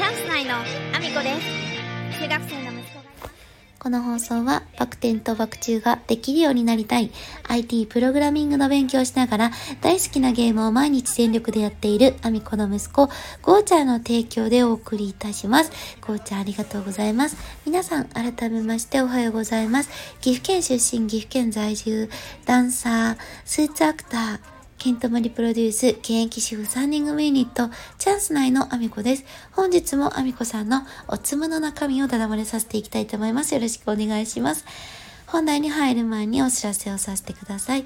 チャンス内のアミコです中学生の息子がこの放送はバク転とバク宙ができるようになりたい IT プログラミングの勉強をしながら大好きなゲームを毎日全力でやっているアミコの息子ゴーちゃんの提供でお送りいたします。ゴーちゃんありがとうございます。皆さん改めましておはようございます。岐阜県出身岐阜県在住ダンサースーツアクターケントマリプロデュース、現役主婦3人組ユニット、チャンス内のアミコです。本日もアミコさんのおつむの中身をだだ漏れさせていきたいと思います。よろしくお願いします。本題に入る前にお知らせをさせてください。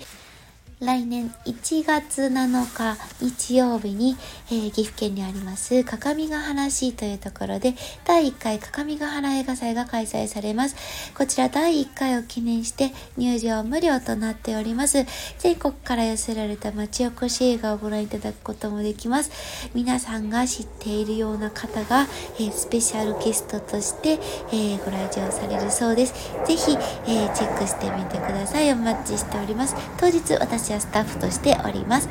来年1月7日日曜日に、えー、岐阜県にあります各務原市というところで第1回各務原映画祭が開催されます。こちら第1回を記念して入場無料となっております。全国から寄せられた町おこし映画をご覧いただくこともできます。皆さんが知っているような方が、えー、スペシャルゲストとして、えー、ご来場されるそうです。ぜひ、えチェックしてみてください。お待ちしております。当日私スタッフとしております。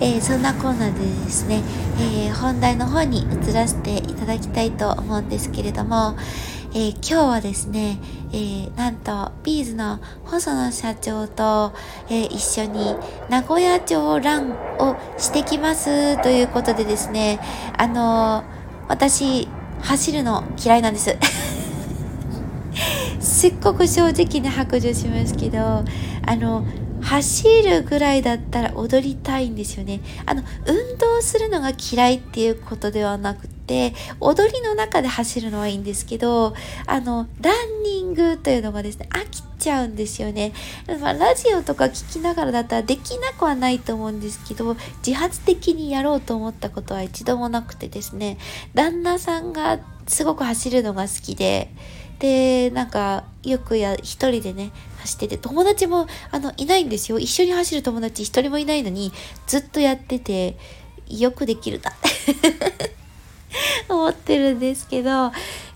えー、そんなコーナーでですね、えー、本題の方に移らせていただきたいと思うんですけれども、えー、今日はですね、えー、なんと、ビーズの細野社長と、えー、一緒に名古屋城ランをしてきますということでですね、あの私、走るの嫌いなんです。すっごく正直に白状しますけど、あの、走るぐらいだったら踊りたいんですよね。あの、運動するのが嫌いっていうことではなくて、踊りの中で走るのはいいんですけど、あの、ランニングというのがですね、飽きちゃうんですよね。まあ、ラジオとか聞きながらだったらできなくはないと思うんですけど、自発的にやろうと思ったことは一度もなくてですね、旦那さんがすごく走るのが好きで、で、なんか、よくや、一人でね、走ってて、友達も、あの、いないんですよ。一緒に走る友達一人もいないのに、ずっとやってて、よくできるな 思ってるんですけど、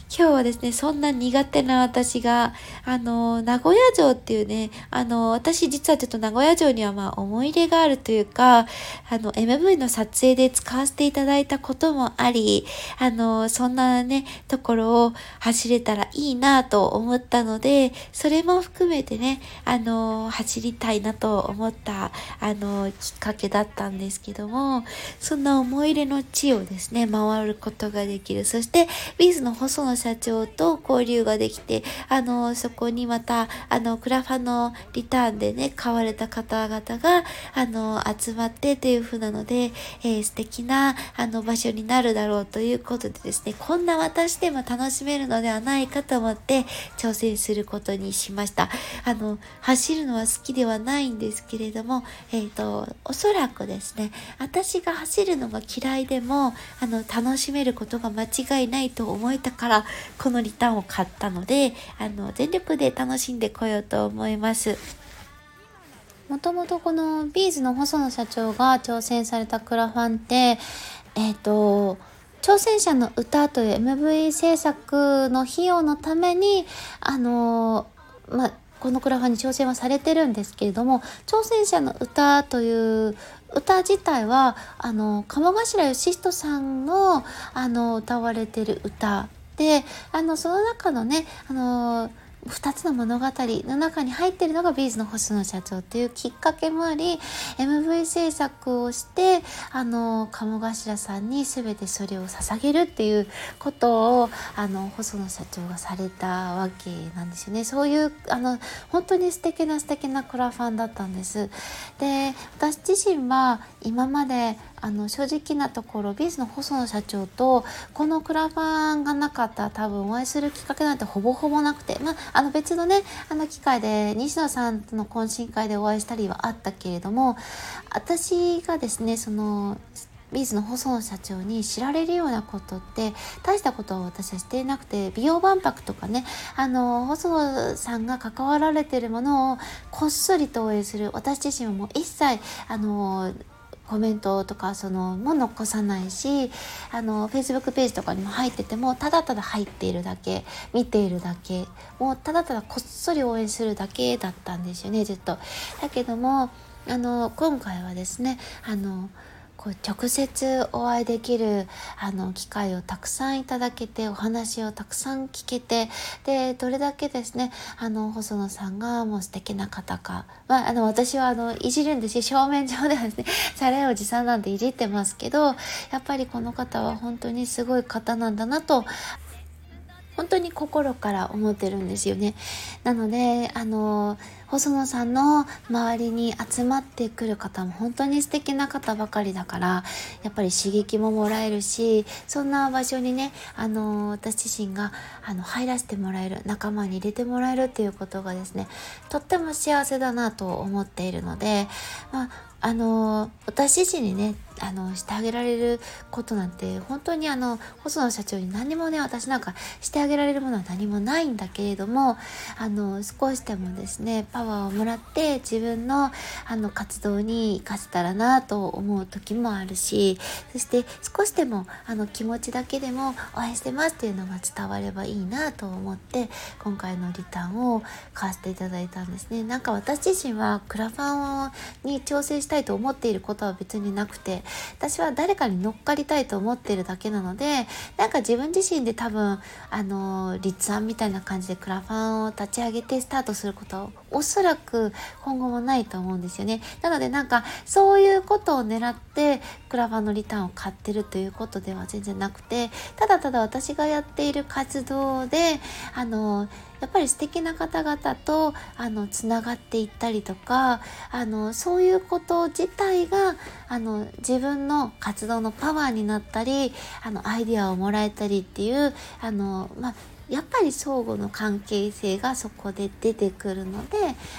今日はですね、そんな苦手な私が、あの、名古屋城っていうね、あの、私実はちょっと名古屋城にはまあ思い入れがあるというか、あの、MV の撮影で使わせていただいたこともあり、あの、そんなね、ところを走れたらいいなと思ったので、それも含めてね、あの、走りたいなと思った、あの、きっかけだったんですけども、そんな思い入れの地をですね、回ることができる。そして、ビーズの細野社長と交流ができて、あの、そこにまた、あの、クラファのリターンでね、買われた方々が、あの、集まってっていう風なので、えー、素敵な、あの、場所になるだろうということでですね、こんな私でも楽しめるのではないかと思って挑戦することにしました。あの、走るのは好きではないんですけれども、えっ、ー、と、おそらくですね、私が走るのが嫌いでも、あの、楽しめることが間違いないと思えたから、このリターンを買ったので、あの、全力で楽しんでこようと思います。もともとこのビーズの細野社長が挑戦されたクラファンって、えっ、ー、と、挑戦者の歌という MV 制作の費用のために、あのまあ、このクラファンに挑戦はされてるんですけれども、挑戦者の歌という歌自体は、あの、鴨頭義人さんの、あの、歌われてる歌であのその中のねあの2つの物語の中に入ってるのがビーズの星野社長っていうきっかけもあり MV 制作をしてあの鴨頭さんに全てそれを捧げるっていうことをあの細野社長がされたわけなんですよね。そういうあの本当に素敵な素敵なクラファンだったんです。で私自身は今まであの正直なところビーズの細野社長とこのクラファンがなかったら多分お会いするきっかけなんてほぼほぼなくてまああの別のねあの機会で西野さんとの懇親会でお会いしたりはあったけれども私がですねそのビーズの細野社長に知られるようなことって大したことは私はしていなくて美容万博とかねあの細野さんが関わられてるものをこっそりと応援する私自身はもう一切あのコメントとかそのも残さないしあの Facebook ページとかにも入っててもただただ入っているだけ見ているだけもうただただこっそり応援するだけだったんですよねずっと。だけどもあの今回はですねあのこう直接お会いできるあの機会をたくさんいただけてお話をたくさん聞けてでどれだけですねあの細野さんがもう素敵な方か、まあ、あの私はあのいじるんですし正面上ではですね されおじさんなんていじってますけどやっぱりこの方は本当にすごい方なんだなと本当に心から思ってるんですよね。なので、あの、細野さんの周りに集まってくる方も本当に素敵な方ばかりだからやっぱり刺激ももらえるしそんな場所にねあの私自身があの入らせてもらえる仲間に入れてもらえるっていうことがですねとっても幸せだなと思っているので、まあ、あの私自身にねあのしてあげられることなんて本当にあの細野社長に何もね私なんかしてあげられるものは何もないんだけれどもあの少しでもですねパワーをもらって自分のあの活動に生かせたらなと思う時もあるしそして少しでもあの気持ちだけでも応援してますっていうのが伝わればいいなと思って今回のリターンを買わせていただいたんですね。なんか私自身はクラファンに調整したいと思っていることは別になくて私は誰かに乗っかりたいと思ってるだけなのでなんか自分自身で多分あの立案みたいな感じでクラファンを立ち上げてスタートすることはおそらく今後もないと思うんですよね。なのでなんかそういうことを狙ってクラファンのリターンを買ってるということでは全然なくてただただ私がやっている活動であのやっぱり素敵な方々とあのつながっていったりとかあのそういうこと自体があの自分の活動のパワーになったりあのアイデアをもらえたりっていうあの、まあ、やっぱり相互の関係性がそこで出てくるので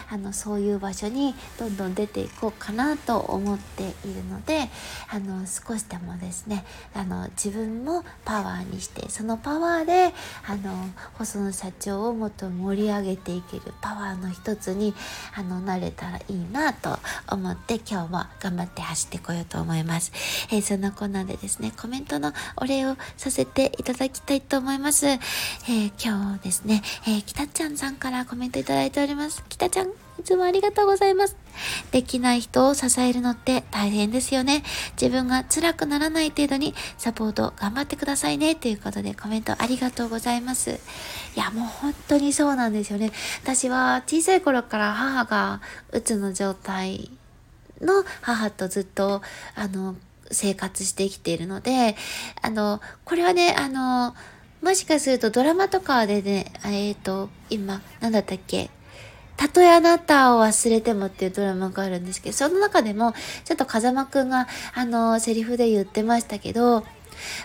あのそういう場所にどんどん出ていこうかなと思っているのであの少しでもですねあの自分もパワーにしてそのパワーであの細野社長をもっと盛り上げていけるパワーの一つにあのなれたらいいなと思って今日も頑張って走ってこようと思います。えー、そんなこんなでですねコメントのお礼をさせていただきたいと思います。えー、今日ですね、えー、きたちゃんさんからコメントいただいております。きたちゃん、いつもありがとうございます。できない人を支えるのって大変ですよね。自分が辛くならない程度にサポート頑張ってくださいね。ということでコメントありがとうございます。いや、もう本当にそうなんですよね。私は小さい頃から母がうつの状態の母とずっと、あの、生活してきているので、あの、これはね、あの、もしかするとドラマとかでね、えっ、ー、と、今、なんだったっけ？たとえあなたを忘れてもっていうドラマがあるんですけど、その中でも、ちょっと風間くんが、あの、セリフで言ってましたけど、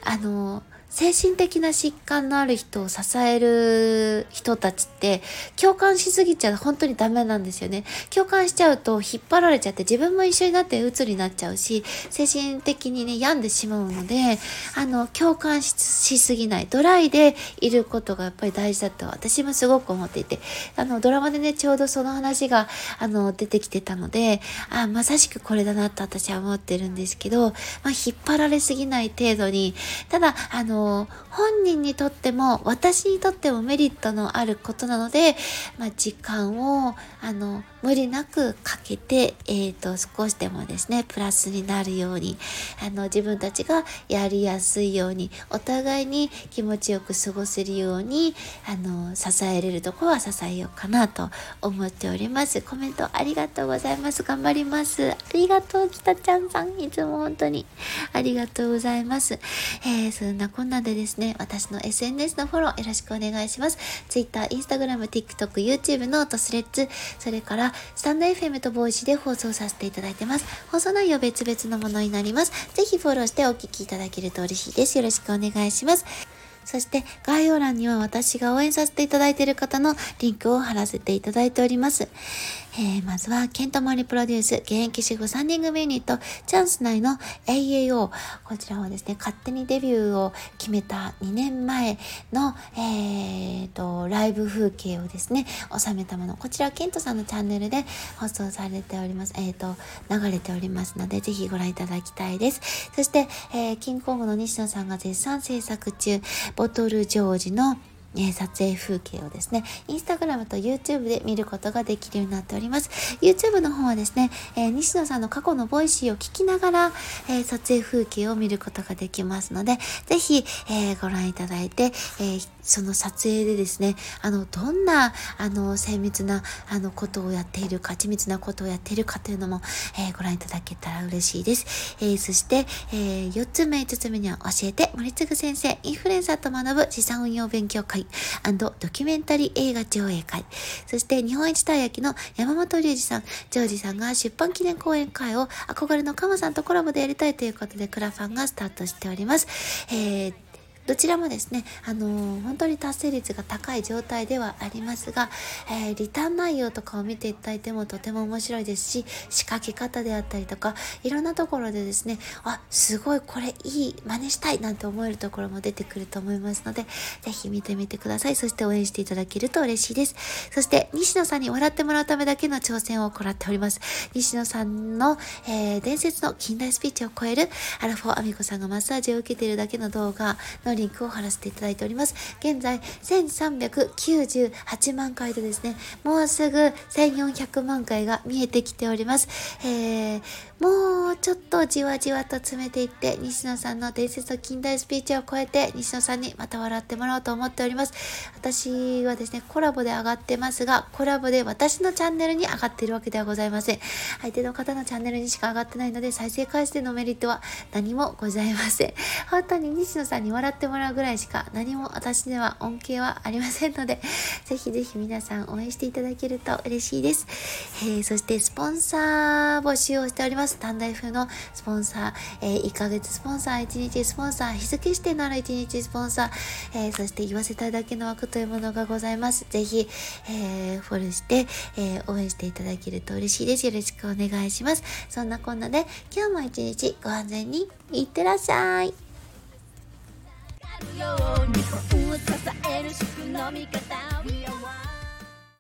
あの、精神的な疾患のある人を支える人たちって共感しすぎちゃう本当にダメなんですよね。共感しちゃうと引っ張られちゃって自分も一緒になって鬱になっちゃうし、精神的にね、病んでしまうので、あの、共感しすぎない。ドライでいることがやっぱり大事だと私もすごく思っていて、あの、ドラマでね、ちょうどその話が、あの、出てきてたので、あ、まさしくこれだなと私は思ってるんですけど、まあ、引っ張られすぎない程度に、ただ、あの、本人にとっても私にとってもメリットのあることなので、まあ、時間をあの無理なくかけて、えーと、少しでもですねプラスになるようにあの自分たちがやりやすいようにお互いに気持ちよく過ごせるようにあの支えれるとこは支えようかなと思っております。コメントありがとうございます。頑張ります。ありがとうきたちゃんさん。いつも本当に。ありがとうございます、えー、そんなこんなでですね私の SNS のフォローよろしくお願いします。Twitter、Instagram、TikTok、YouTube note Threads それからスタンド FM と Voicy で放送させていただいてます。放送内容別々のものになります。ぜひフォローしてお聴きいただけると嬉しいです。よろしくお願いします。そして概要欄には私が応援させていただいている方のリンクを貼らせていただいております。えー、まずは、ケントモリプロデュース、現役主婦3人組ユニット、チャンス内の AAO。こちらはですね、勝手にデビューを決めた2年前の、えーと、ライブ風景をですね、収めたもの。こちら、ケントさんのチャンネルで放送されております。えーと、流れておりますので、ぜひご覧いただきたいです。そして、えー、キングコングの西野さんが絶賛制作中、ボトルジョージのえ、撮影風景をですね、インスタグラムと YouTube で見ることができるようになっております。YouTube の方はですね、えー、西野さんの過去の Voicy を聞きながら、えー、撮影風景を見ることができますので、ぜひ、えご覧いただいて、えその撮影でですね、あの、どんな、あの、精密な、あの、ことをやっているか、緻密なことをやっているかというのも、えご覧いただけたら嬉しいです。えーそして、えー4つ目、5つ目には教えて、森次先生、インフルエンサーと学ぶ資産運用勉強会ドキュメンタリー映画上映会、そして日本一たい焼きの山本龍二さん、ジョージさんが出版記念講演会を憧れのカモさんとコラボでやりたいということでクラファンがスタートしております。えーどちらもですね、あのー、本当に達成率が高い状態ではありますが、えー、リターン内容とかを見ていただいてもとても面白いですし、仕掛け方であったりとか、いろんなところでですね、あ、すごいこれいい、真似したいなんて思えるところも出てくると思いますので、ぜひ見てみてください。そして応援していただけると嬉しいです。そして、西野さんに笑ってもらうためだけの挑戦を行っております。西野さんの、えー、伝説の近代スピーチを超える、アラフォーアミコさんがマッサージを受けているだけの動画ののリンクを貼らせていただいております。現在、1398万回でですね、もうすぐ1400万回が見えてきております。えー、もうちょっとじわじわと詰めていって、西野さんの伝説の近代スピーチを超えて、西野さんにまた笑ってもらおうと思っております。私はですね、コラボで上がってますが、コラボで私のチャンネルに上がっているわけではございません。相手の方のチャンネルにしか上がってないので、再生回数のメリットは何もございません。本当に西野さんに笑っててもらうぐらいしか何も私では恩恵はありませんので、ぜひぜひ皆さん応援していただけると嬉しいです。えー、そしてスポンサー募集をしております。短大風のスポンサー、えー、1ヶ月スポンサー、1日スポンサー、日付指定のある1日スポンサー、えー、そして言わせただけの枠というものがございます。ぜひ、え、フォローして、え、応援していただけると嬉しいです。よろしくお願いします。そんなこんなで、今日も一日ご安全にいってらっしゃい。ように。支えるくのみ方。